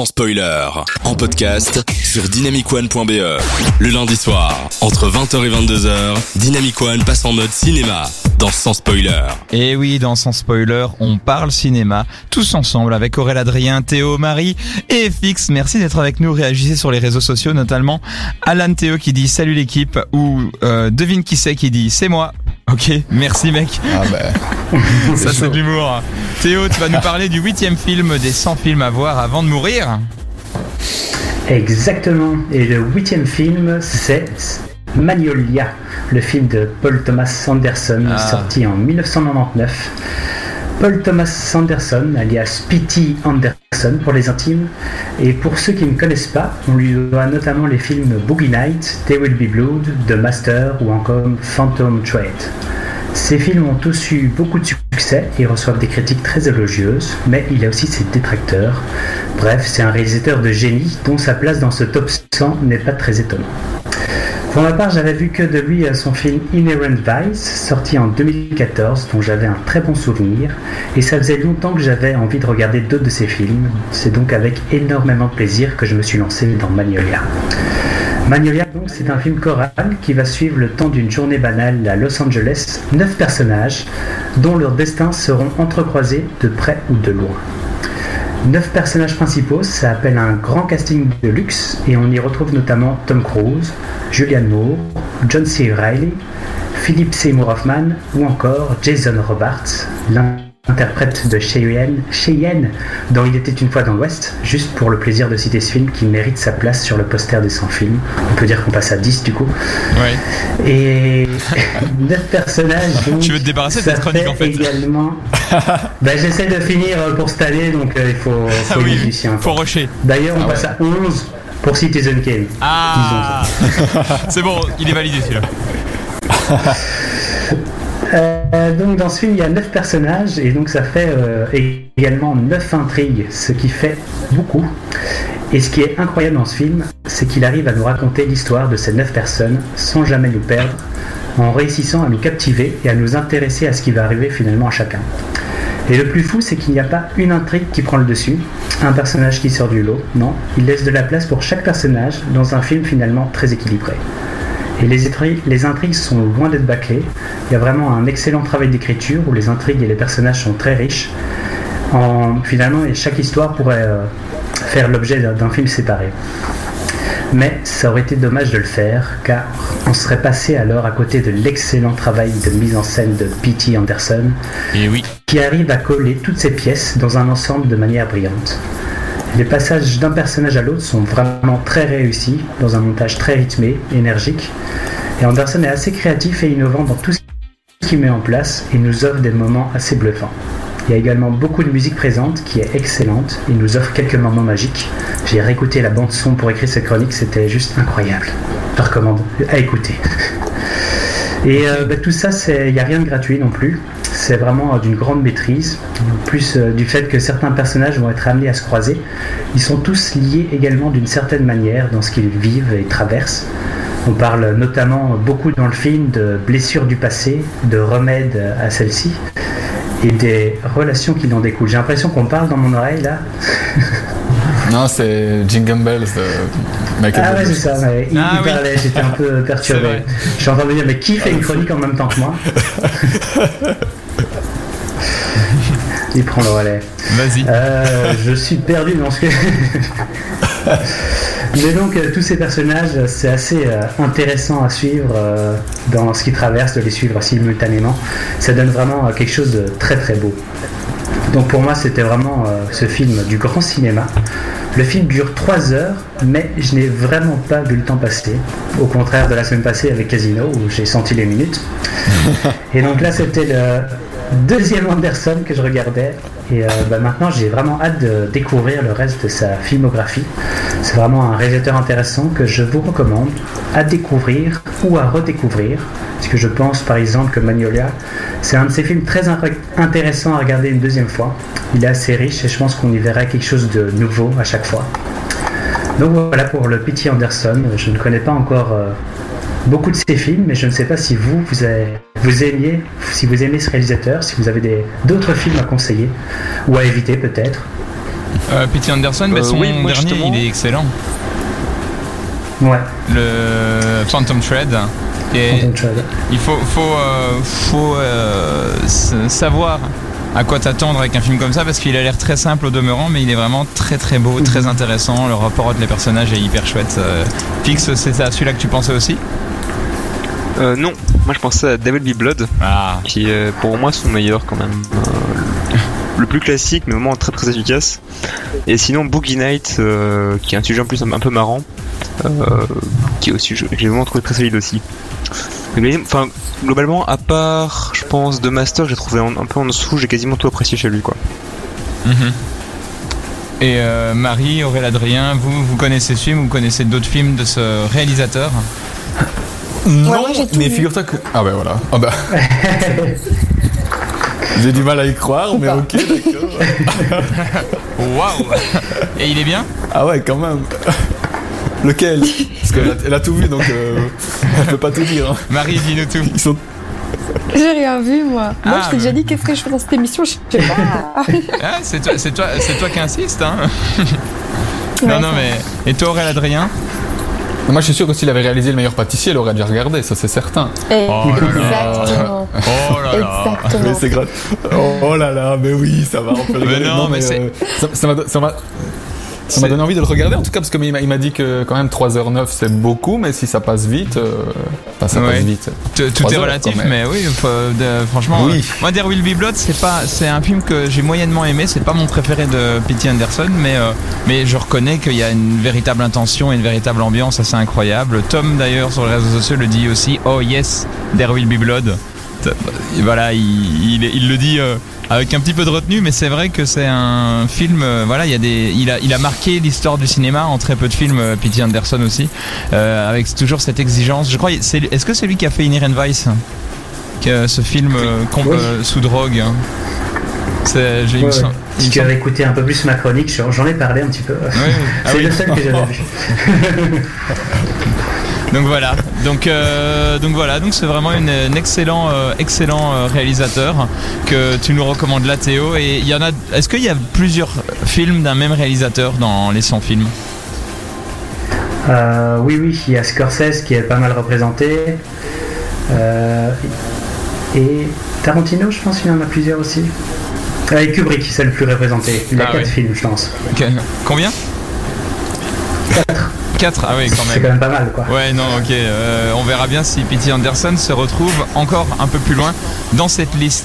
sans spoiler, en podcast sur dynamicone.be. Le lundi soir, entre 20h et 22h, Dynamic One passe en mode cinéma dans Sans spoiler. Et oui, dans Sans spoiler, on parle cinéma, tous ensemble avec Aurélien Adrien, Théo, Marie et FX. Merci d'être avec nous, réagissez sur les réseaux sociaux, notamment Alan Théo qui dit salut l'équipe ou euh, devine qui c'est qui dit c'est moi. Ok, merci mec. Ah bah. Ça c'est de l'humour. Théo, tu vas nous parler du huitième film des 100 films à voir avant de mourir. Exactement. Et le huitième film, c'est Magnolia, le film de Paul Thomas Anderson, Ah. sorti en 1999. Paul Thomas Anderson, alias P.T. Anderson pour les intimes. Et pour ceux qui ne connaissent pas, on lui doit notamment les films Boogie Night, There Will Be Blood, The Master ou encore Phantom Thread. Ces films ont tous eu beaucoup de succès et reçoivent des critiques très élogieuses, mais il a aussi ses détracteurs. Bref, c'est un réalisateur de génie dont sa place dans ce top 100 n'est pas très étonnant. Pour ma part, j'avais vu que de lui euh, son film Inherent Vice, sorti en 2014, dont j'avais un très bon souvenir, et ça faisait longtemps que j'avais envie de regarder d'autres de ses films. C'est donc avec énormément de plaisir que je me suis lancé dans Magnolia. Magnolia, donc, c'est un film choral qui va suivre le temps d'une journée banale à Los Angeles, neuf personnages dont leurs destins seront entrecroisés de près ou de loin. Neuf personnages principaux, ça appelle un grand casting de luxe et on y retrouve notamment Tom Cruise, Julianne Moore, John C. Reilly, Philip Seymour Hoffman ou encore Jason Robards, l'interprète de Cheyenne, Cheyenne dans Il était une fois dans l'Ouest, juste pour le plaisir de citer ce film qui mérite sa place sur le poster des 100 films. On peut dire qu'on passe à 10 du coup. Et neuf personnages. Donc, Tu veux te débarrasser de cette chronique, en fait. Également. bah, J'essaie de finir pour cette année, donc euh, il faut, faut Ah oui, faut rusher. D'ailleurs, on Ah passe à 11 pour Citizen Kane. Ah C'est bon, il est validé celui-là. Euh, donc dans ce film, il y a 9 personnages et donc ça fait euh, également 9 intrigues, ce qui fait beaucoup. Et ce qui est incroyable dans ce film, c'est qu'il arrive à nous raconter l'histoire de ces 9 personnes sans jamais nous perdre, en réussissant à nous captiver et à nous intéresser à ce qui va arriver finalement à chacun. Et le plus fou, c'est qu'il n'y a pas une intrigue qui prend le dessus, un personnage qui sort du lot, non, il laisse de la place pour chaque personnage dans un film finalement très équilibré. Et les, intri- les intrigues sont loin d'être bâclées. Il y a vraiment un excellent travail d'écriture où les intrigues et les personnages sont très riches. En, finalement, et chaque histoire pourrait euh, faire l'objet d'un film séparé. Mais ça aurait été dommage de le faire, car on serait passé alors à côté de l'excellent travail de mise en scène de P.T. Anderson, Et oui. qui arrive à coller toutes ces pièces dans un ensemble de manière brillante. Les passages d'un personnage à l'autre sont vraiment très réussis, dans un montage très rythmé, énergique. Et Anderson est assez créatif et innovant dans tout ce qu'il met en place et nous offre des moments assez bluffants. Il y a également beaucoup de musique présente qui est excellente et nous offre quelques moments magiques. J'ai réécouté la bande son pour écrire cette chronique, c'était juste incroyable. Je recommande à écouter. Et euh, bah, tout ça, il n'y a rien de gratuit non plus. C'est vraiment d'une grande maîtrise. En plus euh, du fait que certains personnages vont être amenés à se croiser, ils sont tous liés également d'une certaine manière dans ce qu'ils vivent et traversent. On parle notamment beaucoup dans le film de blessures du passé, de remèdes à celles-ci et des relations qui en découlent. J'ai l'impression qu'on parle dans mon oreille là. Non, c'est Jingle Bells de Michael Ah ouais, c'est ça. ouais. Il, Ah il oui. parlait, j'étais un peu perturbé. Je suis en train de me dire, mais qui fait une chronique en même temps que moi Il prend le relais. Vas-y. Euh, je suis perdu dans ce que. Mais donc, euh, tous ces personnages, c'est assez euh, intéressant à suivre euh, dans ce qu'ils traversent, de les suivre simultanément. Ça donne vraiment quelque chose de très très beau. Donc, pour moi, c'était vraiment ce film du grand cinéma. Le film dure 3 heures, mais je n'ai vraiment pas vu le temps passer. Au contraire de la semaine passée avec Casino, où j'ai senti les minutes. Et donc là, c'était le deuxième Anderson que je regardais. Et euh, bah, maintenant, j'ai vraiment hâte de découvrir le reste de sa filmographie. C'est vraiment un réalisateur intéressant que je vous recommande à découvrir ou à redécouvrir. Parce que je pense par exemple que Magnolia, c'est un de ces films très intéressants à regarder une deuxième fois. Il est assez riche et je pense qu'on y verra quelque chose de nouveau à chaque fois. Donc voilà pour le P.T. Anderson. Je ne connais pas encore euh, beaucoup de ses films, mais je ne sais pas si vous, vous, avez- vous aimiez, si vous aimez ce réalisateur, si vous avez des- d'autres films à conseiller ou à éviter peut-être. Euh, P.T. Anderson, bah, Euh, son oui, moi, dernier, justement. il est excellent. Ouais, Le Phantom Thread. Et Phantom Thread. il faut, faut, euh, faut euh, savoir à quoi t'attendre avec un film comme ça parce qu'il a l'air très simple au demeurant, mais il est vraiment très très beau, très intéressant. Le rapport entre les personnages est hyper chouette. Euh, Fix, c'est à celui-là que tu pensais aussi? Euh, non, moi je pensais à Devil Be Blood, Ah, qui est pour moi son meilleur quand même. Euh, le plus classique, mais vraiment très très efficace. Et sinon Boogie Night, euh, qui est un sujet en plus un, un peu marrant, euh, qui est aussi, que j'ai vraiment trouvé très solide aussi. Mais enfin, globalement, à part, je pense, de Master, j'ai trouvé un peu en dessous, j'ai quasiment tout apprécié chez lui quoi. Mhm. Et euh, Marie, Aurélien Adrien, vous, vous connaissez ce film, vous connaissez d'autres films de ce réalisateur? Non, moi, mais figure-toi que. Ah ben voilà. Ah bah. J'ai du mal à y croire, mais ok, d'accord. Waouh Et il est bien? Ah ouais, quand même. Lequel? Parce qu'elle a, tout vu, donc euh, elle peut pas tout dire. hein. Marie, dis-nous tout. Ils sont J'ai rien vu, moi. Moi, Ah, je t'ai déjà dit qu'est-ce que je fais dans cette émission, je sais pas. Ah, c'est toi, c'est toi, c'est toi qui insiste, hein Ouais, Non, non, mais. Et toi, Aurélien Adrien? Moi, je suis sûr que s'il avait réalisé le meilleur pâtissier, elle aurait déjà regardé, ça c'est certain. Eh, Oh là là. Exactement. Oh là là Exactement. Mais c'est grave. Oh, oh là là, mais oui, ça va. On peut rigoler. non, mais c'est- euh, ça- ça m'a ça m'a- donné envie de le regarder en tout cas parce qu'il m'a il m'a dit que quand même 3h09 c'est beaucoup mais si ça passe vite euh, enfin, ça Ouais. passe vite T- Tout est heures, relatif, mais oui, franchement. Oui. euh, moi, There Will Be Blood, c'est pas, c'est un film que j'ai moyennement aimé. C'est pas mon préféré de P.T. Anderson, mais euh, mais je reconnais qu'il y a une véritable intention et une véritable ambiance assez incroyable. Tom d'ailleurs sur les réseaux sociaux le dit aussi. Oh yes, There Will Be Blood. Voilà, il, il, il le dit. Euh, avec un petit peu de retenue, mais c'est vrai que c'est un film. euh, voilà, il y a des, il a, il a marqué l'histoire du cinéma en très peu de films. euh, P.T. Anderson aussi, euh, avec toujours cette exigence. Je crois, c'est, est-ce que c'est lui qui a fait Inherent Vice, que ce film euh, Oui. euh, sous drogue hein? C'est, j'ai, Ouais, Si tu avais écouté un peu plus ma chronique, j'en ai parlé un petit peu. Ouais, ah C'est oui. le seul que j'avais vu. Donc voilà, donc euh, donc voilà, donc c'est vraiment une, un excellent euh, excellent euh, réalisateur que tu nous recommandes là Théo et il y en a est-ce qu'il y a plusieurs films d'un même réalisateur dans les 100 films? Euh, oui, oui, il y a Scorsese qui est pas mal représenté. Et Tarantino, je pense qu'il y en a plusieurs aussi. Et Kubrick, c'est le plus représenté. Il a Ah quatre oui. films, je pense. Combien? 4 Ah oui quand C'est même. quand même pas mal, quoi. Ouais non ok, Euh, on verra bien si P.T. Anderson se retrouve encore un peu plus loin dans cette liste.